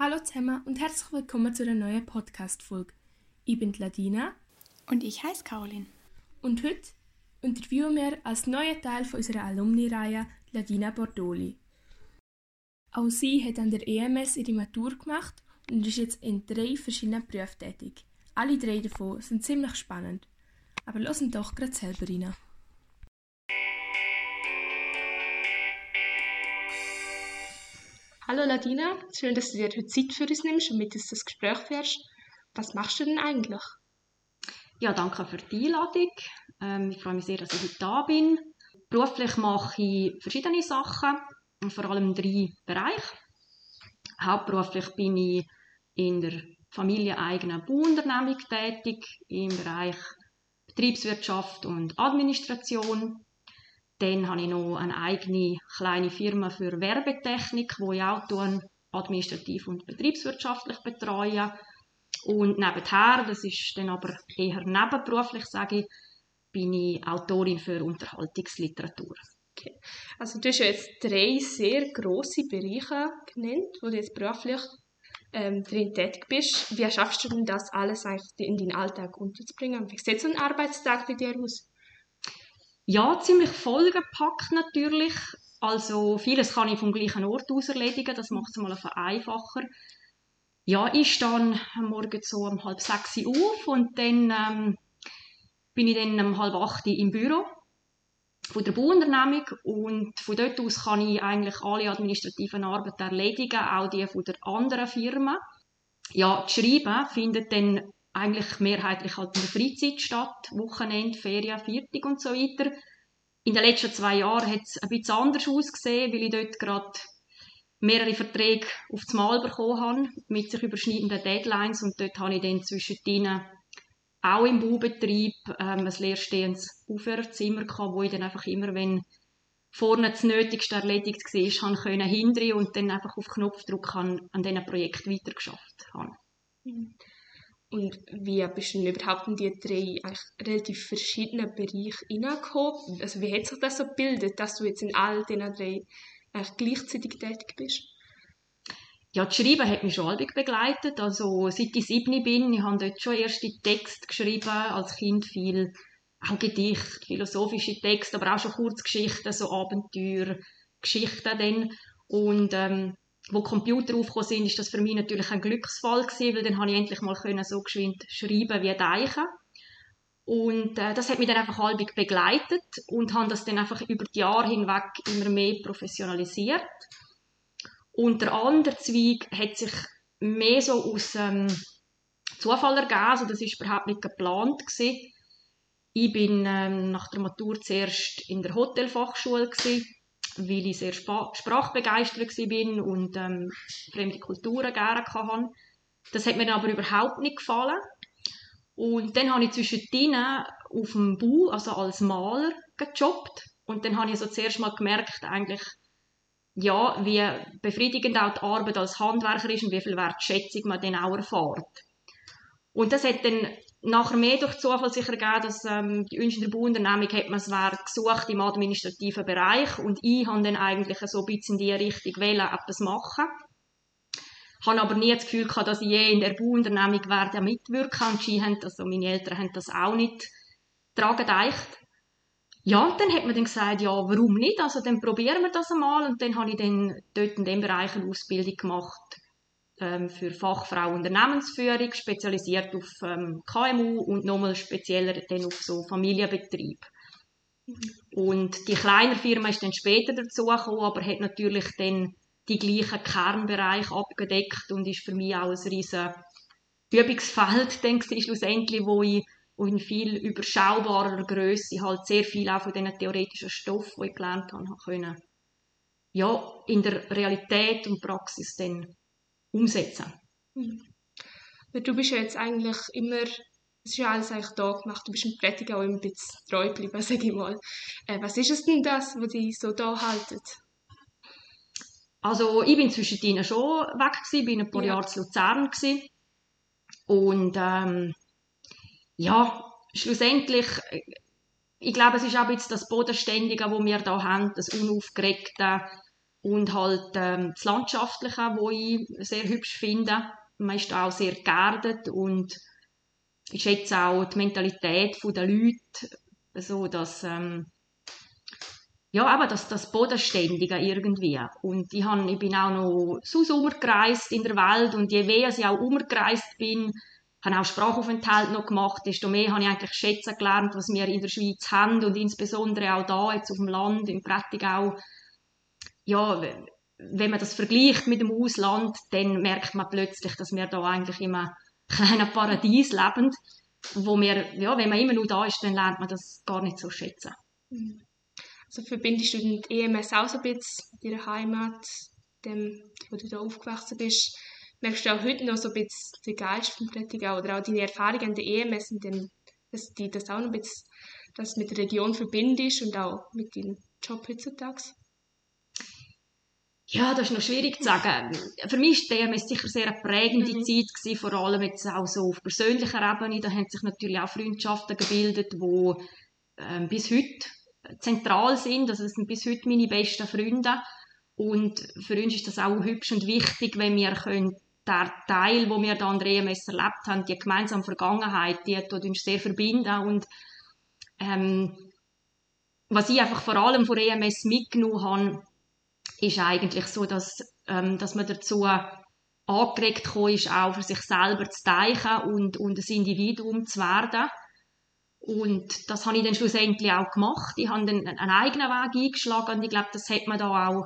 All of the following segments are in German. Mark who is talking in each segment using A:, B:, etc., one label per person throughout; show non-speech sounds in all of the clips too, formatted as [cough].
A: Hallo zusammen und herzlich willkommen zu einer neuen Podcast-Folge. Ich bin Ladina.
B: Und ich heiße Caroline.
A: Und heute interviewen wir als neuer Teil von unserer Alumni-Reihe Ladina Bordoli. Auch sie hat an der EMS ihre Matur gemacht und ist jetzt in drei verschiedenen Berufen tätig. Alle drei davon sind ziemlich spannend. Aber lassen doch gerade selber rein. Hallo Ladina, schön, dass du dir heute Zeit für uns nimmst und mit uns das Gespräch führst. Was machst du denn eigentlich?
C: Ja, danke für die Einladung. Ähm, ich freue mich sehr, dass ich heute da bin. Beruflich mache ich verschiedene Sachen, vor allem drei Bereiche. Hauptberuflich bin ich in der familieneigenen Bauunternehmung tätig, im Bereich Betriebswirtschaft und Administration. Dann habe ich noch eine eigene kleine Firma für Werbetechnik, wo ich auch administrativ und betriebswirtschaftlich betreue. Und nebenher, das ist dann aber eher nebenberuflich, sage ich, bin ich Autorin für Unterhaltungsliteratur.
A: Okay. Also du hast jetzt drei sehr große Bereiche genannt, wo du jetzt beruflich ähm, drin tätig bist. Wie schaffst du denn das alles eigentlich in deinen Alltag unterzubringen? Wie sieht so ein Arbeitstag bei dir aus?
C: Ja, ziemlich vollgepackt natürlich. Also vieles kann ich vom gleichen Ort aus erledigen, das macht es mal einfacher. Ja, ich stehe morgen so um halb sechs auf und dann ähm, bin ich dann um halb acht im Büro von der Bauunternehmung und von dort aus kann ich eigentlich alle administrativen Arbeiten erledigen, auch die von der anderen Firma. Ja, das Schreiben findet dann eigentlich mehrheitlich halt in der Freizeit statt, Wochenende, Ferien, Viertig und so weiter. In den letzten zwei Jahren hat es ein bisschen anders ausgesehen, weil ich dort gerade mehrere Verträge auf das Mal bekommen habe, mit sich überschneidenden Deadlines und dort habe ich dann zwischendrin auch im Baubetrieb ähm, ein leerstehendes Aufhörzimmer gehabt, wo ich dann einfach immer, wenn vorne das Nötigste erledigt war, habe können hindern und dann einfach auf Knopfdruck an, an diesem Projekt weitergeschafft habe.
A: Mhm. Und wie bist du denn überhaupt in die drei eigentlich relativ verschiedenen Bereiche hineingekommen? Also wie hat sich das so gebildet, dass du jetzt in all diesen drei eigentlich gleichzeitig tätig bist?
C: Ja, das Schreiben hat mich schon halbig begleitet. Also seit ich sieben bin, ich habe dort schon erste Texte geschrieben, als Kind viel auch Gedicht, philosophische Texte, aber auch schon Kurzgeschichten, so Abenteuer, Geschichten dann. Und ähm, wo Computer aufgekommen sind, ist das für mich natürlich ein Glücksfall gewesen, weil dann habe ich endlich mal können so geschwind schreiben wie Deichen. Und äh, das hat mich dann einfach halbig begleitet und habe das dann einfach über die Jahre hinweg immer mehr professionalisiert. Und der andere Zweig hat sich mehr so aus ähm, Zufall ergeben, also das ist überhaupt nicht geplant gewesen. Ich bin ähm, nach der Matur zuerst in der Hotelfachschule gewesen, weil ich sehr sprachbegeistert war und ähm, fremde Kulturen gerne hatte. Das hat mir dann aber überhaupt nicht gefallen. Und dann habe ich zwischendrin auf dem Bau, also als Maler, gejobbt. Und dann habe ich so zuerst mal gemerkt, eigentlich, ja, wie befriedigend auch die Arbeit als Handwerker ist und wie viel Wertschätzung man dann auch erfährt. Und das hat dann nachher mehr durch Zufall sicher gegeben, dass ähm, die Münchner Bauunternehmung hat man es gesucht im administrativen Bereich und ich habe dann eigentlich so ein bisschen in die Richtung wählen, etwas machen. Habe aber nie das Gefühl gehabt, dass ich je in der Bauunternehmung werde mitwirken und also meine Eltern haben das auch nicht daran gedacht. Ja, und dann hat man dann gesagt, ja, warum nicht? Also dann probieren wir das einmal und dann habe ich dann dort in dem Bereich eine Ausbildung gemacht ähm, für Fachfrau Unternehmensführung, spezialisiert auf ähm, KMU und nochmal spezieller dann auf so Familienbetrieb. Und die kleine Firma ist dann später dazugekommen, aber hat natürlich dann die gleichen Kernbereiche abgedeckt und ist für mich auch ein riesen Übungsfeld, denke ich, schlussendlich, wo ich in viel überschaubarer Größe halt sehr viel auch von diesen theoretischen Stoff, die ich gelernt habe, können ja, in der Realität und Praxis dann umsetzen.
A: Mhm. Du bist ja jetzt eigentlich immer, es ist ja alles eigentlich da gemacht, du bist im Predigen auch immer ein bisschen treu geblieben, [laughs] sage ich mal. Äh, was ist es denn das, was dich so da haltet?
C: Also ich bin zwischendrin schon weg gewesen, bin ein paar ja. Jahre zu Luzern gewesen. und ähm, ja, schlussendlich, ich glaube, es ist auch jetzt das Bodenständige, wo wir da haben, das Unaufgeregte, und halt ähm, das Landschaftliche, wo ich sehr hübsch finde. Man ist auch sehr geerdet und ich schätze auch die Mentalität der Leute, so dass ähm, ja, aber das, das Bodenständige irgendwie. Und ich, hab, ich bin auch noch sonst umgereist in der Welt und je mehr ich auch umgereist bin, habe auch Sprachaufenthalt noch gemacht, desto mehr habe ich eigentlich schätzen gelernt, was wir in der Schweiz haben und insbesondere auch da jetzt auf dem Land, in Prättigau. Ja, wenn man das vergleicht mit dem Ausland, dann merkt man plötzlich, dass wir da eigentlich in einem kleinen Paradies leben, wo wir, ja, wenn man immer nur da ist, dann lernt man das gar nicht so schätzen.
A: Mhm. Also verbindest du den EMS auch so ein bisschen mit deiner Heimat, dem, wo du da aufgewachsen bist? Merkst du auch heute noch so ein bisschen den Geist vom Prättigau oder auch deine Erfahrungen an der EMS und dem, dass die das auch noch ein bisschen das mit der Region verbindest und auch mit deinem Job heutzutage?
C: Ja, das ist noch schwierig zu sagen. Für mich war die EMS sicher sehr eine prägende mhm. Zeit gewesen, vor allem jetzt auch so auf persönlicher Ebene. Da haben sich natürlich auch Freundschaften gebildet, die ähm, bis heute zentral sind. Also das sind bis heute meine besten Freunde. Und für uns ist das auch hübsch und wichtig, wenn wir können der Teil, wo wir da an der EMS erlebt haben, die gemeinsame Vergangenheit, die tut uns sehr verbinden. Und ähm, was ich einfach vor allem von EMS mitgenommen habe, ist eigentlich so, dass, ähm, dass man dazu angeregt ist, auch für sich selber zu denken und, und ein Individuum zu werden. Und das habe ich dann schlussendlich auch gemacht. Ich habe dann einen eigenen Weg eingeschlagen und ich glaube, das hat man da auch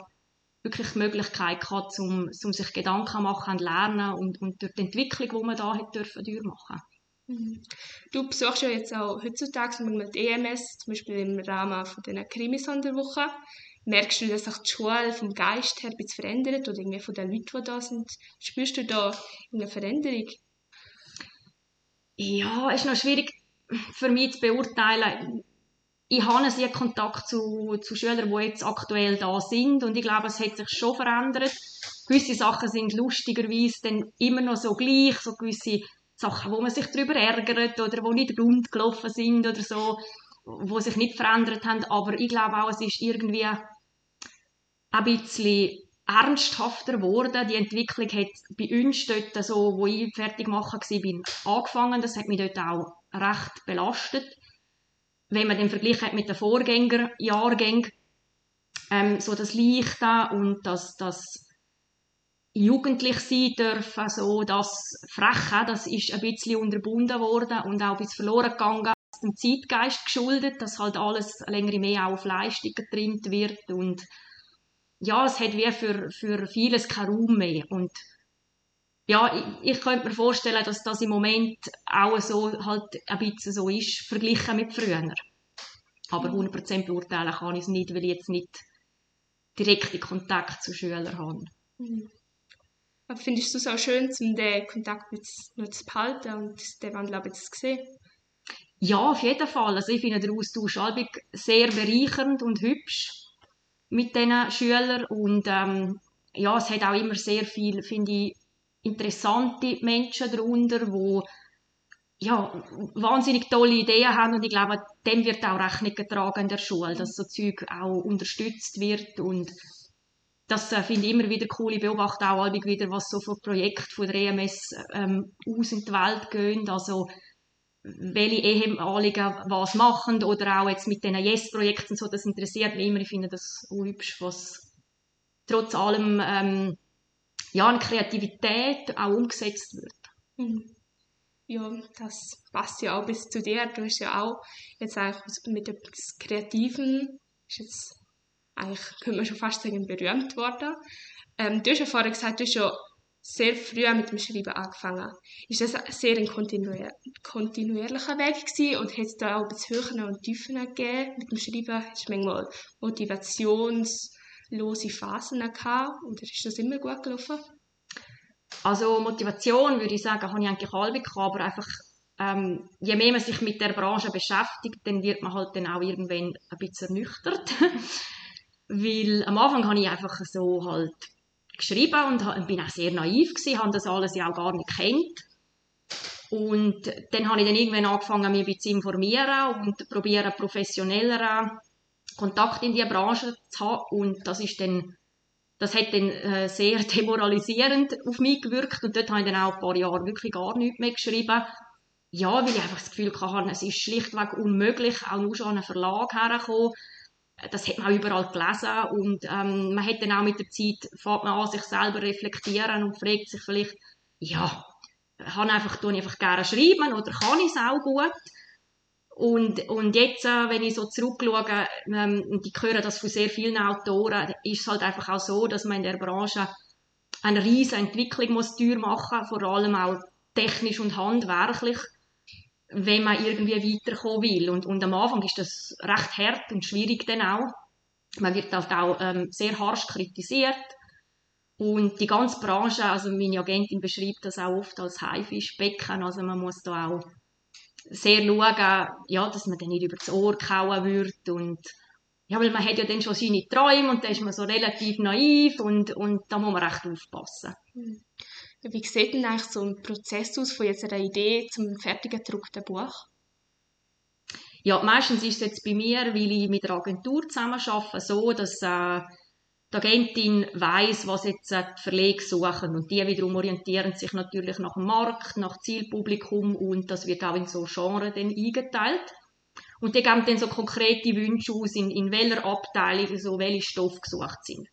C: wirklich die Möglichkeit gehabt, um, um sich Gedanken machen und lernen und, und durch die Entwicklung, die man da hat dürfen, durchmachen.
A: Mhm. Du besuchst ja jetzt auch heutzutage die EMS, zum Beispiel im Rahmen von dieser Krimisonderwoche. Merkst du, dass sich die Schule vom Geist her ein bisschen verändert oder irgendwie von den Leuten, die da sind? Spürst du da eine Veränderung?
C: Ja, es ist noch schwierig für mich zu beurteilen. Ich habe sehr Kontakt zu, zu Schülern, die jetzt aktuell da sind und ich glaube, es hat sich schon verändert. Gewisse Sachen sind lustigerweise dann immer noch so gleich, so gewisse Sachen, wo man sich darüber ärgert oder wo nicht rund gelaufen sind oder so, wo sich nicht verändert haben. Aber ich glaube auch, es ist irgendwie ein bisschen ernsthafter geworden. Die Entwicklung hat bei uns dort, so, wo ich fertig machen war, angefangen. Das hat mich dort auch recht belastet. Wenn man den Vergleich hat mit den Vorgängerjahrgängen, ähm, so das Leichte und das, das jugendlich sein dürfen, so das Freche, das ist ein bisschen unterbunden worden und auch ein bisschen verloren gegangen, dem Zeitgeist geschuldet, dass halt alles länger mehr auf Leistung getrimmt wird und ja, es hat wie für, für vieles keinen Raum mehr und ja, ich, ich könnte mir vorstellen, dass das im Moment auch so halt ein bisschen so ist, verglichen mit früher. Aber 100% beurteilen kann ich es nicht, weil ich jetzt nicht direkten Kontakt zu Schülern habe. Mhm.
A: Aber findest du es auch schön, um den Kontakt jetzt noch zu behalten und den Wandel auch zu sehen?
C: Ja, auf jeden Fall. Also ich finde den Austausch sehr bereichernd und hübsch mit diesen Schülern und ähm, ja, es hat auch immer sehr viel, finde ich, interessante Menschen darunter, die ja, wahnsinnig tolle Ideen haben und ich glaube, dem wird auch Rechnung getragen in der Schule, dass so Zeug auch unterstützt wird und das äh, finde ich immer wieder cool. Ich beobachte auch häufig wieder, was so für Projekte von der EMS ähm, aus in die Welt gehen, also welche ehemaligen was machen oder auch jetzt mit den Yes-Projekten so, das interessiert mich immer. Ich finde das hübsch, was trotz allem ähm, ja, an Kreativität auch umgesetzt wird.
A: Mhm. Ja, das passt ja auch bis zu dir. Du hast ja auch jetzt eigentlich mit etwas Kreativen, ist jetzt eigentlich, könnte man schon fast sagen, berühmt worden. Ähm, du hast ja vorher gesagt, du hast ja sehr früh mit dem Schreiben angefangen. Ist das sehr ein kontinuier kontinuierlicher Weg gewesen und hat es da auch bisschen Höhen und Tiefen gegeben mit dem Schreiben? Hast du manchmal Motivations- lose Phasen gehabt oder ist das immer gut gelaufen?
C: Also Motivation würde ich sagen, habe ich eigentlich alle gehabt, aber einfach ähm, je mehr man sich mit der Branche beschäftigt, dann wird man halt dann auch irgendwann ein bisschen ernüchtert. [laughs] Weil am Anfang habe ich einfach so halt geschrieben und bin auch sehr naiv gewesen, habe das alles ja auch gar nicht kennt. Und dann habe ich dann irgendwann angefangen, mich ein bisschen zu informieren und probieren professionellere Kontakt in die Branche zu haben und das ist dann das hat dann äh, sehr [laughs] demoralisierend auf mich gewirkt und dort habe ich dann auch ein paar Jahre wirklich gar nichts mehr geschrieben. Ja, weil ich einfach das Gefühl hatte, es ist schlichtweg unmöglich, auch nur schon an einen Verlag herzukommen. Das hat man auch überall gelesen und ähm, man hat dann auch mit der Zeit, fängt man an, sich selber reflektieren und fragt sich vielleicht, ja, kann einfach, tue ich einfach gerne schreiben oder kann ich es auch gut? Und, und jetzt, äh, wenn ich so zurückschaue, ähm, und ich höre das von sehr vielen Autoren, ist es halt einfach auch so, dass man in der Branche eine riesige Entwicklung muss machen vor allem auch technisch und handwerklich, wenn man irgendwie weiterkommen will. Und, und am Anfang ist das recht hart und schwierig dann auch. Man wird halt auch ähm, sehr harsch kritisiert. Und die ganze Branche, also meine Agentin beschreibt das auch oft als Haifischbecken, also man muss da auch sehr schauen, ja, dass man dann nicht über das Ohr kauen wird und ja, weil man hat ja dann schon seine Träume und da ist man so relativ naiv und, und da muss man recht aufpassen.
A: Wie sieht denn eigentlich so ein Prozess aus von jetzt einer Idee zum fertigen gedruckten Buch?
C: Ja, meistens ist es jetzt bei mir, weil ich mit der Agentur zusammen arbeite, so, dass äh, die Agentin weiß, was jetzt die Verlege suchen und die wiederum orientieren sich natürlich nach dem Markt, nach Zielpublikum und das wird auch in so Genres dann eingeteilt. Und die geben dann so konkrete Wünsche aus, in, in welcher Abteilung so welche Stoffe gesucht sind.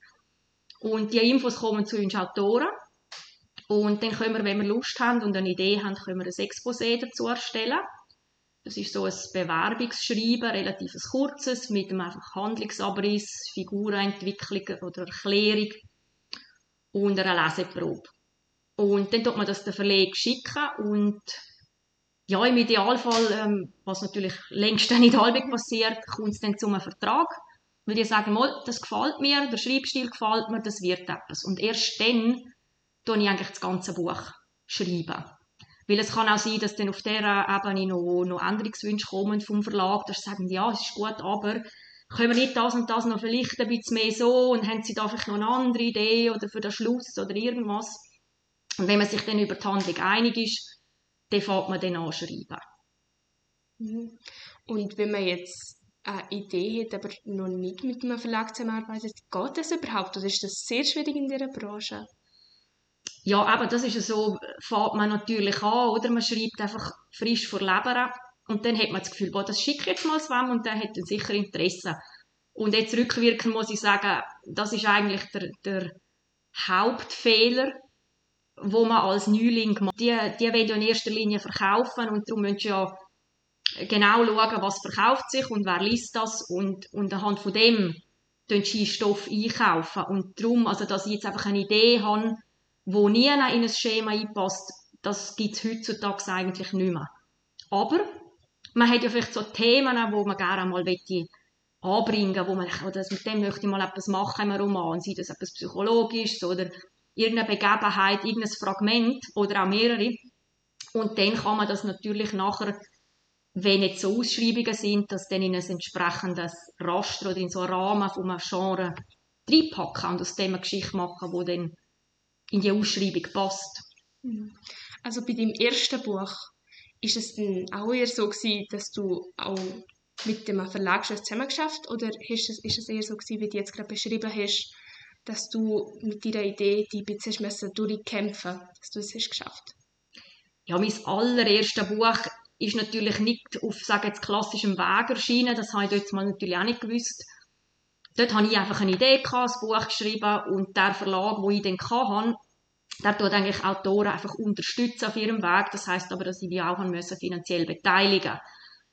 C: Und die Infos kommen zu uns Autoren und dann können wir, wenn wir Lust haben und eine Idee haben, können wir ein Exposé dazu erstellen. Das ist so ein Bewerbungsschreiben, relativ kurzes, mit einem einfach Handlungsabriss, Figurenentwicklung oder Erklärung und einer Leseprobe. Und dann tut man das den Verleg schicken und ja, im Idealfall, ähm, was natürlich längst nicht halbig passiert, kommt es dann zu einem Vertrag. Weil die sagen, das gefällt mir, der Schreibstil gefällt mir, das wird etwas. Und erst dann tue ich eigentlich das ganze Buch schreiben. Weil es kann auch sein, dass dann auf dieser Ebene noch, noch Änderungswünsche kommen vom Verlag, dass sie sagen, ja, es ist gut, aber können wir nicht das und das noch vielleicht ein bisschen mehr so und haben sie da vielleicht noch eine andere Idee oder für den Schluss oder irgendwas. Und wenn man sich dann über die Handlung einig ist, dann fängt man dann an schreiben.
A: Mhm. Und wenn man jetzt eine Idee hat, aber noch nicht mit einem Verlag zusammenarbeitet, geht das überhaupt oder ist das sehr schwierig in dieser Branche?
C: Ja, aber das ist so, fängt man natürlich an, oder? Man schreibt einfach frisch vor Leber und dann hat man das Gefühl, boah, das schicke ich jetzt mal wem und der hat dann sicher Interesse. Und jetzt rückwirkend muss ich sagen, das ist eigentlich der, der Hauptfehler, wo man als Neuling macht. Die, die wollen ja in erster Linie verkaufen und darum müssen ja genau schauen, was verkauft sich und wer liest das und, und anhand von dem den Stoff einkaufen. Und darum, also dass ich jetzt einfach eine Idee habe, wo nie in ein Schema einpasst, das gibt es heutzutage eigentlich nicht mehr. Aber man hat ja vielleicht so Themen, wo man gerne mal anbringen wo man oder mit dem möchte ich mal etwas machen im Roman, sei das etwas Psychologisches oder irgendeine Begebenheit, irgendein Fragment oder auch mehrere. Und dann kann man das natürlich nachher, wenn jetzt so Ausschreibungen sind, das dann in ein entsprechendes Raster oder in so einen Rahmen von einem Genre reinpacken und aus dem eine Geschichte machen, wo dann in die Ausschreibung passt.
A: Mhm. Also bei deinem ersten Buch ist es dann auch eher so gewesen, dass du auch mit dem Verlag schon zusammen geschafft oder ist es, ist es eher so gewesen, wie du jetzt gerade beschrieben hast, dass du mit deiner Idee die bisschen müssen durchkämpfen, dass du es hast geschafft?
C: Ja, mein allererstes Buch ist natürlich nicht auf sagen jetzt klassischem Weg erschienen, das habe ich dort mal natürlich auch nicht gewusst. Dort hatte ich einfach eine Idee, gehabt, ein Buch geschrieben und der Verlag, wo ich dann hatte, der tut eigentlich Autoren einfach unterstützen auf ihrem Weg. Das heißt aber, dass ich die auch müssen finanziell beteiligen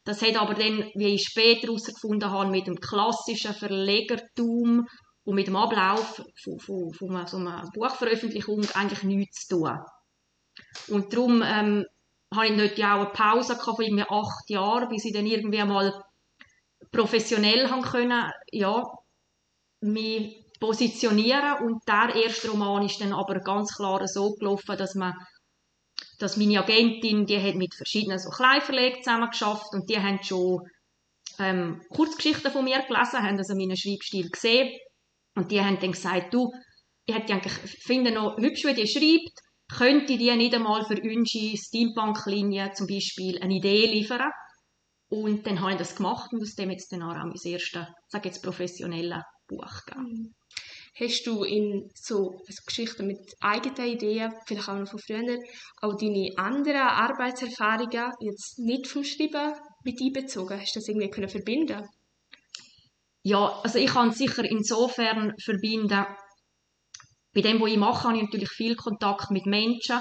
C: Das hat aber dann, wie ich später herausgefunden habe, mit dem klassischen Verlegertum und mit dem Ablauf von, von, von so einer Buchveröffentlichung eigentlich nichts zu tun. Und darum ähm, habe ich dort ja auch eine Pause von irgendwie acht Jahren, bis ich dann irgendwie mal professionell haben können, ja, mich positionieren und der erste Roman ist dann aber ganz klar so gelaufen, dass man dass meine Agentin, die hat mit verschiedenen so Kleinverlegen zusammen geschafft und die haben schon ähm, Kurzgeschichten von mir gelesen, haben also meinen Schreibstil gesehen und die haben dann gesagt, du, ich hätte eigentlich, finde noch hübsch, wie die schreibt, könnte die nicht einmal für unsere Steampunk-Linie zum Beispiel eine Idee liefern? Und dann habe ich das gemacht und aus dem jetzt dann auch mein erstes, sage jetzt professionelle Buch gegeben.
A: Hast du in so also Geschichten mit eigenen Ideen, vielleicht auch noch von früher, auch deine anderen Arbeitserfahrungen jetzt nicht vom Schreiben mit einbezogen? Hast du das irgendwie können verbinden?
C: Ja, also ich kann es sicher insofern verbinden. Bei dem, was ich mache, habe ich natürlich viel Kontakt mit Menschen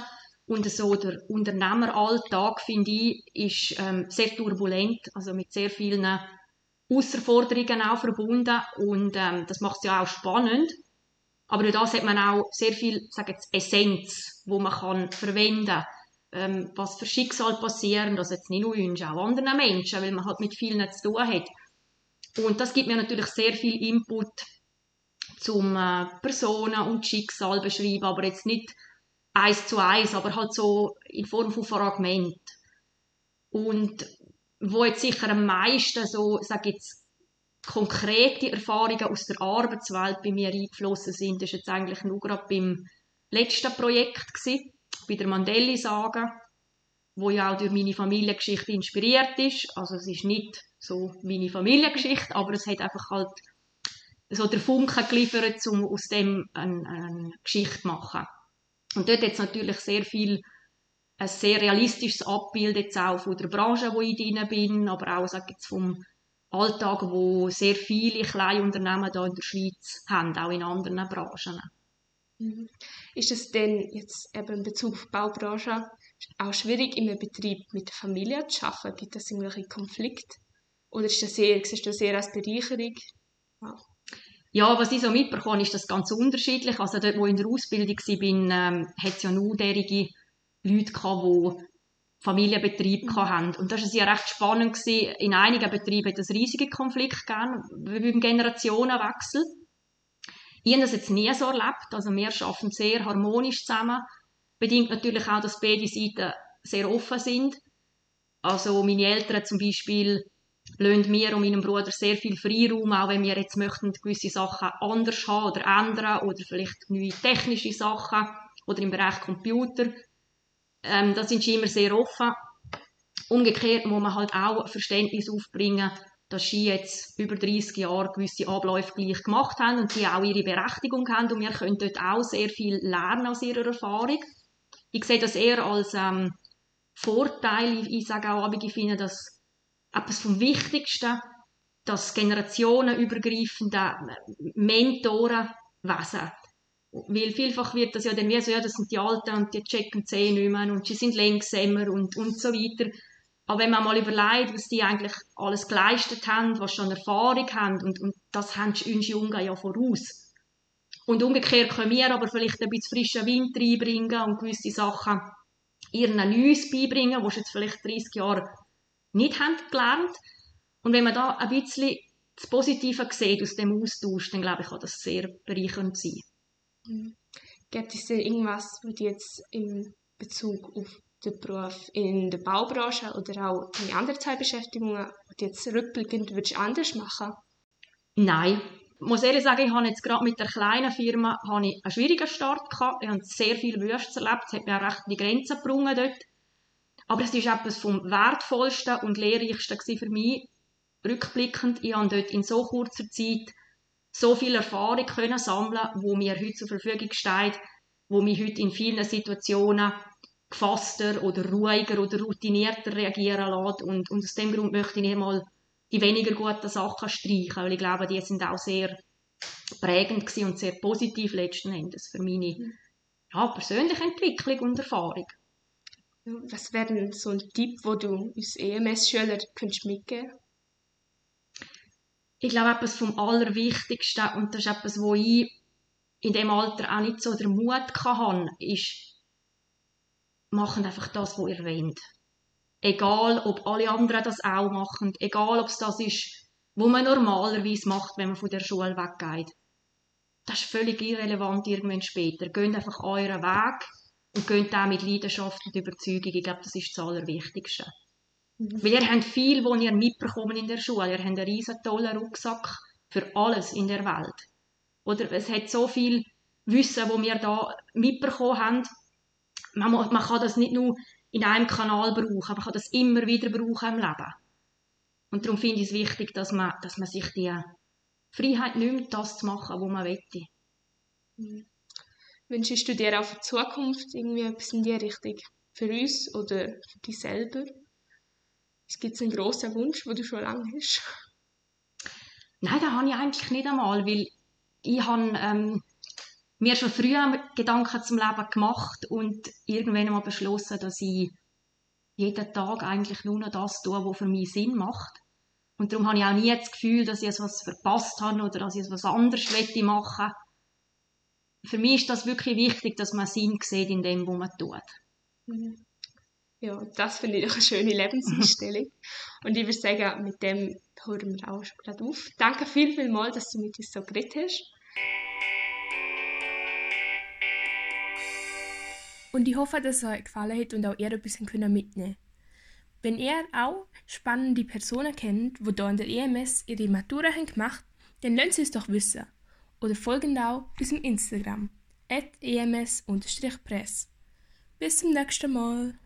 C: und so der Unternehmeralltag, finde ich, ist ähm, sehr turbulent, also mit sehr vielen Herausforderungen auch verbunden und ähm, das macht es ja auch spannend. Aber durch das hat man auch sehr viel, sage jetzt, Essenz, wo man kann verwenden ähm, was für Schicksal passieren, das jetzt nicht nur uns, auch anderen Menschen, weil man halt mit vielen zu tun hat. Und das gibt mir natürlich sehr viel Input zum äh, Personen und Schicksal beschreiben, aber jetzt nicht eins zu eins, aber halt so in Form von Fragment. Und wo jetzt sicher am meisten so, sage jetzt, konkrete Erfahrungen aus der Arbeitswelt bei mir eingeflossen sind, ist jetzt eigentlich nur gerade beim letzten Projekt gewesen, bei der Mandeli-Sage, wo ja auch durch meine Familiengeschichte inspiriert ist. Also es ist nicht so meine Familiengeschichte, aber es hat einfach halt so der Funken geliefert, um aus dem eine, eine Geschichte zu machen. Und dort hat es natürlich sehr viel ein sehr realistisches Abbild jetzt auch von der Branche, wo ich drin bin, aber auch sag jetzt, vom Alltag, wo sehr viele kleine Unternehmen hier in der Schweiz haben, auch in anderen Branchen.
A: Mhm. Ist es denn jetzt eben in Bezug auf die Baubranche auch schwierig, in einem Betrieb mit der Familie zu arbeiten? Gibt es irgendwelche Konflikte? Oder ist das sehr, siehst du das sehr als Bereicherung?
C: Ja. ja. was ich so mitbekomme, ist das ganz unterschiedlich. Also dort, wo ich in der Ausbildung war, ähm, hat es ja nur derige Leute gehabt, die Familienbetrieb mhm. haben. Und das war ja recht spannend. Gewesen. In einigen Betrieben hat es riesige Konflikte gegeben, beim Generationenwechsel. Ich habe das jetzt nie so erlebt. Also wir arbeiten sehr harmonisch zusammen. Bedingt natürlich auch, dass beide Seiten sehr offen sind. Also meine Eltern zum Beispiel lassen mir und meinem Bruder sehr viel Freiraum, auch wenn wir jetzt möchten gewisse Sachen anders haben oder ändern oder vielleicht neue technische Sachen oder im Bereich Computer. Ähm, da sind sie immer sehr offen. Umgekehrt muss man halt auch Verständnis aufbringen, dass sie jetzt über 30 Jahre gewisse Abläufe gleich gemacht haben und die auch ihre Berechtigung haben und wir können dort auch sehr viel lernen aus ihrer Erfahrung. Ich sehe das eher als ähm, Vorteil. Ich, sage auch, ich finde das etwas vom Wichtigsten, das generationenübergreifende Mentorenwesen weil vielfach wird das ja dann wie so, ja, das sind die Alten und die checken die Zähne nicht mehr und sie sind längsamer und, und so weiter. Aber wenn man mal überlegt, was die eigentlich alles geleistet haben, was schon Erfahrung haben, und, und das haben uns Jungen ja voraus. Und umgekehrt können wir aber vielleicht ein bisschen frischen Wind reinbringen und gewisse Sachen ihren Neues beibringen, die sie jetzt vielleicht 30 Jahre nicht haben gelernt. Und wenn man da ein bisschen das Positive sieht aus dem Austausch, dann glaube ich, kann das sehr bereichernd sein.
A: Mhm. Gibt es irgendwas, was du jetzt in Bezug auf den Beruf in der Baubranche oder auch in anderen du jetzt rückblickend anders machen?
C: Nein. Ich muss ehrlich sagen, ich habe jetzt gerade mit der kleinen Firma ich einen schwierigen Start gehabt. Ich habe sehr viel Wüste erlebt. Es hat mir auch recht die Grenzen gebrungen dort. Aber es ist etwas vom wertvollsten und lehrreichsten für mich. Rückblickend, ich habe dort in so kurzer Zeit so viel Erfahrung können sammeln, wo mir heute zur Verfügung steht, wo mich heute in vielen Situationen gefasster oder ruhiger oder routinierter reagieren lässt. Und, und aus dem Grund möchte ich nicht mal die weniger guten Sachen streichen, weil ich glaube, die sind auch sehr prägend und sehr positiv letzten Endes für meine ja, persönliche Entwicklung und Erfahrung.
A: Was wäre denn so ein Tipp, wo du uns EMS-Schüler mitgeben könntest?
C: Ich glaube, etwas vom Allerwichtigsten, und das ist etwas, wo ich in dem Alter auch nicht so den Mut hatte, ist, machen einfach das, was ihr wollt. Egal, ob alle anderen das auch machen, egal, ob es das ist, was man normalerweise macht, wenn man von der Schule weggeht. Das ist völlig irrelevant irgendwann später. Geht einfach euren Weg und geht auch mit Leidenschaft und Überzeugung. Ich glaube, das ist das Allerwichtigste. Mhm. Weil ihr habt viel, was ihr mitbekommen in der Schule. Ihr habt einen riesen tollen Rucksack für alles in der Welt. Oder es hat so viel Wissen, wo wir da mitbekommen haben. Man, man kann das nicht nur in einem Kanal brauchen, aber man kann das immer wieder brauchen im Leben. Und darum finde ich es wichtig, dass man, dass man sich die Freiheit nimmt, das zu machen, was man möchte.
A: Mhm. Wünschst du dir auch für die Zukunft irgendwie etwas in die Richtung? Für uns oder für dich selber? Es gibt einen grossen Wunsch, den du schon lange hast?
C: Nein, den habe ich eigentlich nicht einmal, weil ich habe ähm, mir schon früher Gedanken zum Leben gemacht und irgendwann einmal beschlossen, dass ich jeden Tag eigentlich nur noch das tue, was für mich Sinn macht. Und darum habe ich auch nie das Gefühl, dass ich etwas verpasst habe oder dass ich etwas anderes machen Für mich ist das wirklich wichtig, dass man Sinn sieht in dem, was man tut.
A: Mhm. Ja, das finde ich eine schöne Lebenseinstellung. [laughs] Und ich würde sagen, mit dem hören wir auch schon gerade auf. Danke viel, viel mal, dass du mit uns so geredet hast. Und ich hoffe, dass es euch gefallen hat und auch ihr etwas mitnehmen könnt. Wenn ihr auch spannende Personen kennt, die hier an der EMS ihre Matura haben gemacht dann lasst es doch wissen. Oder folgt auch unserem Instagram, ems-press. Bis zum nächsten Mal.